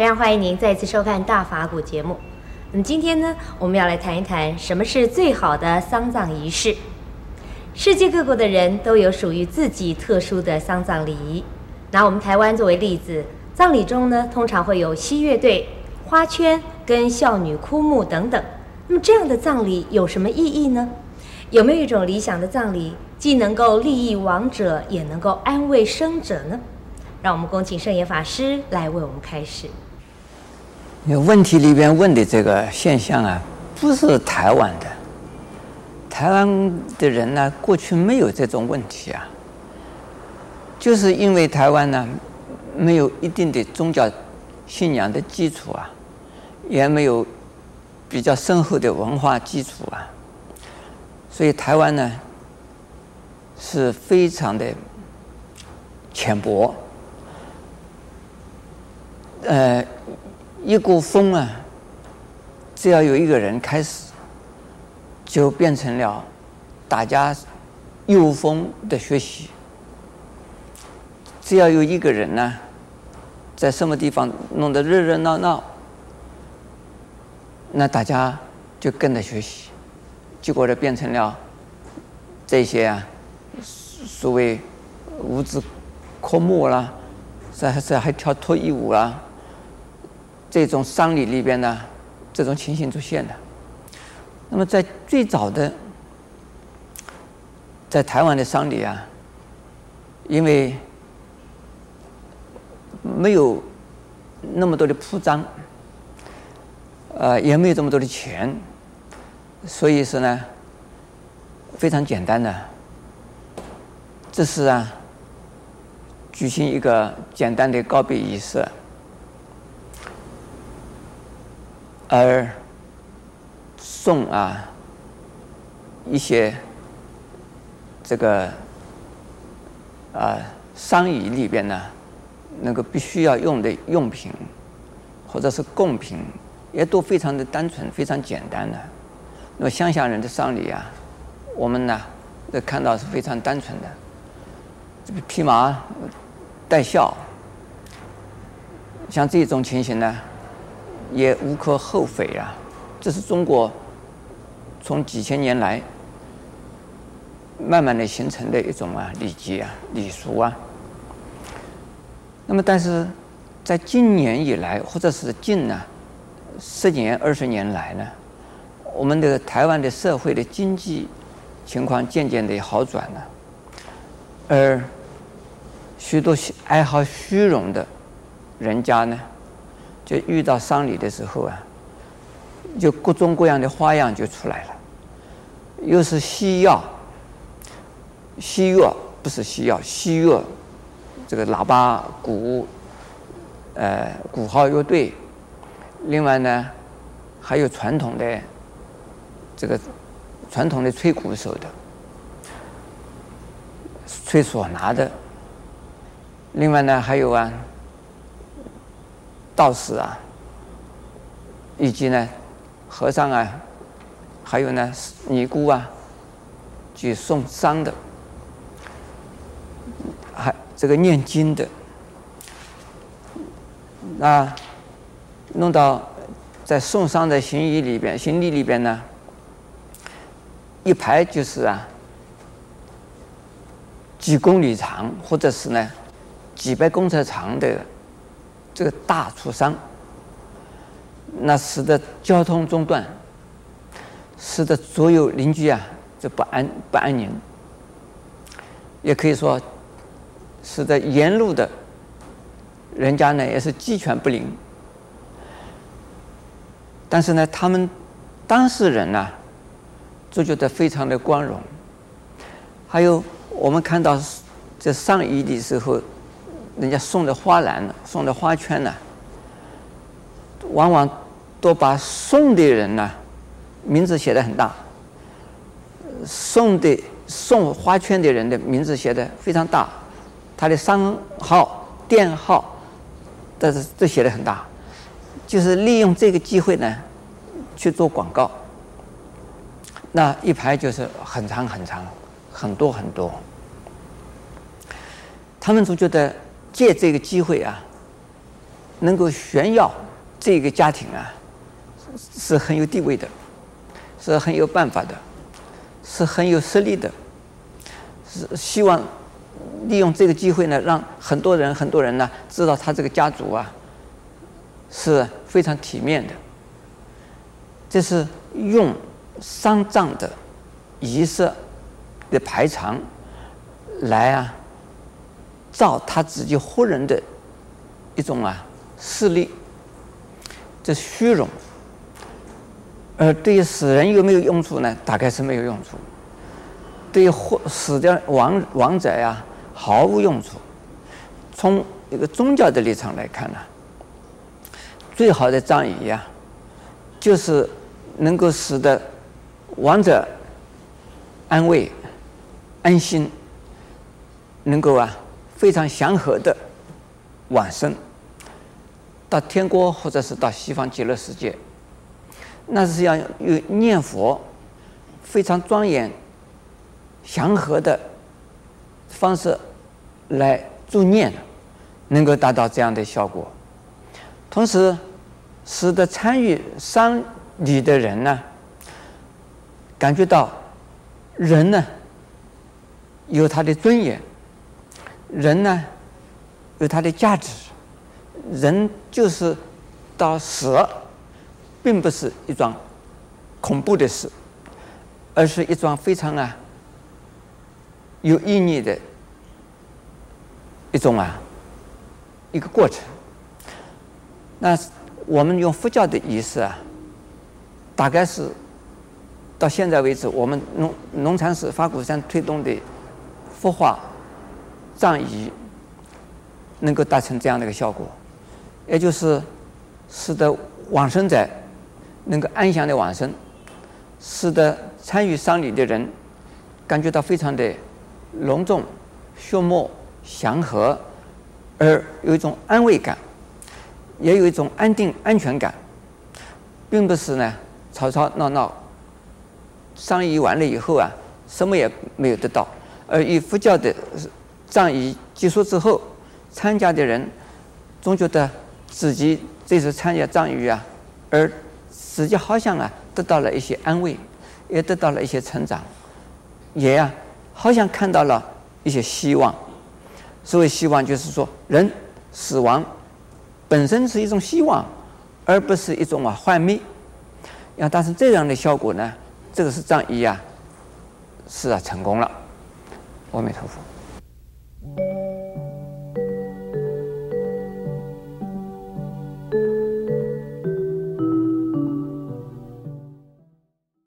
非常欢迎您再次收看《大法古》节目。那么今天呢，我们要来谈一谈什么是最好的丧葬仪式。世界各国的人都有属于自己特殊的丧葬礼仪。拿我们台湾作为例子，葬礼中呢，通常会有西乐队、花圈跟孝女哭墓等等。那么这样的葬礼有什么意义呢？有没有一种理想的葬礼，既能够利益亡者，也能够安慰生者呢？让我们恭请圣严法师来为我们开始。问题里边问的这个现象啊，不是台湾的。台湾的人呢，过去没有这种问题啊，就是因为台湾呢，没有一定的宗教信仰的基础啊，也没有比较深厚的文化基础啊，所以台湾呢，是非常的浅薄。呃，一股风啊，只要有一个人开始，就变成了大家有风的学习。只要有一个人呢，在什么地方弄得热热闹闹，那大家就跟着学习，结果就变成了这些啊，所谓五子科目啦，这还这还跳脱衣舞啦。这种丧礼里边呢，这种情形出现的。那么在最早的，在台湾的丧礼啊，因为没有那么多的铺张，呃，也没有这么多的钱，所以说呢，非常简单的，这是啊，举行一个简单的告别仪式。而送啊一些这个啊丧仪里边呢，那个必须要用的用品或者是贡品，也都非常的单纯，非常简单的。那么乡下人的丧礼啊，我们呢都看到是非常单纯的，这个披麻戴孝，像这种情形呢。也无可厚非啊，这是中国从几千年来慢慢的形成的一种啊礼节啊礼俗啊。那么，但是在近年以来，或者是近呢十年、二十年来呢，我们的台湾的社会的经济情况渐渐的好转了，而许多爱好虚荣的人家呢。就遇到丧礼的时候啊，就各种各样的花样就出来了，又是西药、西乐不是西药，西乐这个喇叭、鼓、呃鼓号乐队，另外呢还有传统的这个传统的吹鼓手的、吹唢呐的，另外呢还有啊。道士啊，以及呢，和尚啊，还有呢，尼姑啊，去送丧的，还这个念经的，那弄到在送丧的行仪里边，行李里边呢，一排就是啊，几公里长，或者是呢，几百公尺长的。这个大出丧，那使得交通中断，使得所有邻居啊就不安不安宁，也可以说，使得沿路的人家呢也是鸡犬不宁。但是呢，他们当事人呢、啊、就觉得非常的光荣。还有我们看到这丧仪的时候。人家送的花篮，送的花圈呢，往往都把送的人呢名字写的很大，送的送花圈的人的名字写的非常大，他的商号、店号，但是都写的很大，就是利用这个机会呢去做广告。那一排就是很长很长，很多很多，他们总觉得。借这个机会啊，能够炫耀这个家庭啊，是很有地位的，是很有办法的，是很有实力的，是希望利用这个机会呢，让很多人很多人呢知道他这个家族啊是非常体面的。这是用丧葬的仪式的排场来啊，造他自己活人的一种啊势力，这虚荣。而对于死人有没有用处呢？大概是没有用处。对于活死掉亡亡者呀，毫无用处。从一个宗教的立场来看呢，最好的葬仪呀，就是。能够使得亡者安慰、安心，能够啊非常祥和的往生到天国，或者是到西方极乐世界，那是要用念佛非常庄严、祥和的方式来助念，能够达到这样的效果，同时使得参与丧礼的人呢，感觉到人呢有他的尊严，人呢有他的价值，人就是到死，并不是一桩恐怖的事，而是一桩非常啊有意义的一种啊一个过程。那我们用佛教的仪式啊。大概是到现在为止，我们农农禅寺法鼓山推动的佛化葬仪，能够达成这样的一个效果，也就是使得往生者能够安详的往生，使得参与丧礼的人感觉到非常的隆重、肃穆、祥和，而有一种安慰感，也有一种安定、安全感，并不是呢。吵吵闹闹，丧仪完了以后啊，什么也没有得到。而以佛教的葬仪结束之后，参加的人总觉得自己这次参加葬仪啊，而自己好像啊得到了一些安慰，也得到了一些成长，也啊好像看到了一些希望。所谓希望，就是说人死亡本身是一种希望，而不是一种啊幻灭。要达成这样的效果呢，这个是葬仪啊，是啊，成功了。阿弥陀佛。